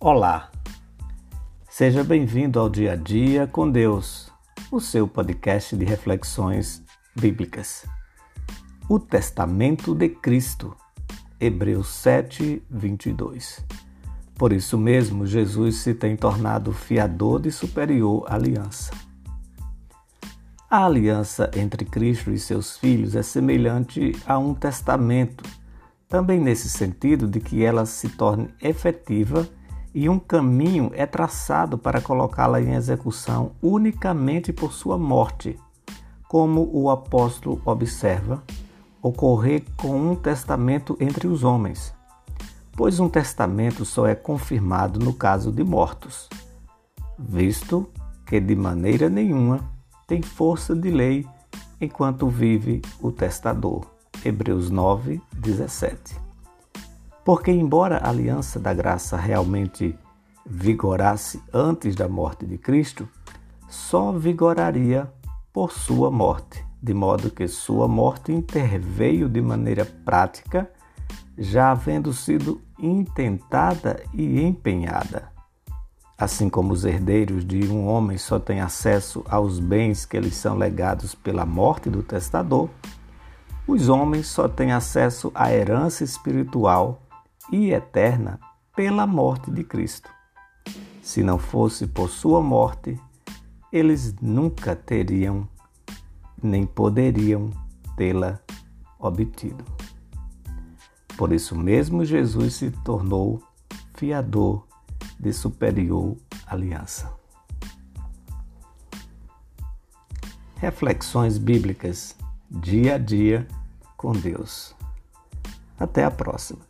Olá, seja bem-vindo ao Dia a Dia com Deus, o seu podcast de reflexões bíblicas. O Testamento de Cristo, Hebreus 7, 22. Por isso mesmo, Jesus se tem tornado fiador de superior aliança. A aliança entre Cristo e seus filhos é semelhante a um testamento também nesse sentido de que ela se torne efetiva e um caminho é traçado para colocá-la em execução unicamente por sua morte, como o apóstolo observa ocorrer com um testamento entre os homens, pois um testamento só é confirmado no caso de mortos, visto que de maneira nenhuma tem força de lei enquanto vive o testador. Hebreus 9, 17. Porque, embora a aliança da graça realmente vigorasse antes da morte de Cristo, só vigoraria por sua morte, de modo que sua morte interveio de maneira prática, já havendo sido intentada e empenhada. Assim como os herdeiros de um homem só têm acesso aos bens que lhes são legados pela morte do testador, os homens só têm acesso à herança espiritual e eterna pela morte de Cristo. Se não fosse por sua morte, eles nunca teriam nem poderiam tê-la obtido. Por isso mesmo, Jesus se tornou fiador de superior aliança. Reflexões bíblicas dia a dia com Deus. Até a próxima.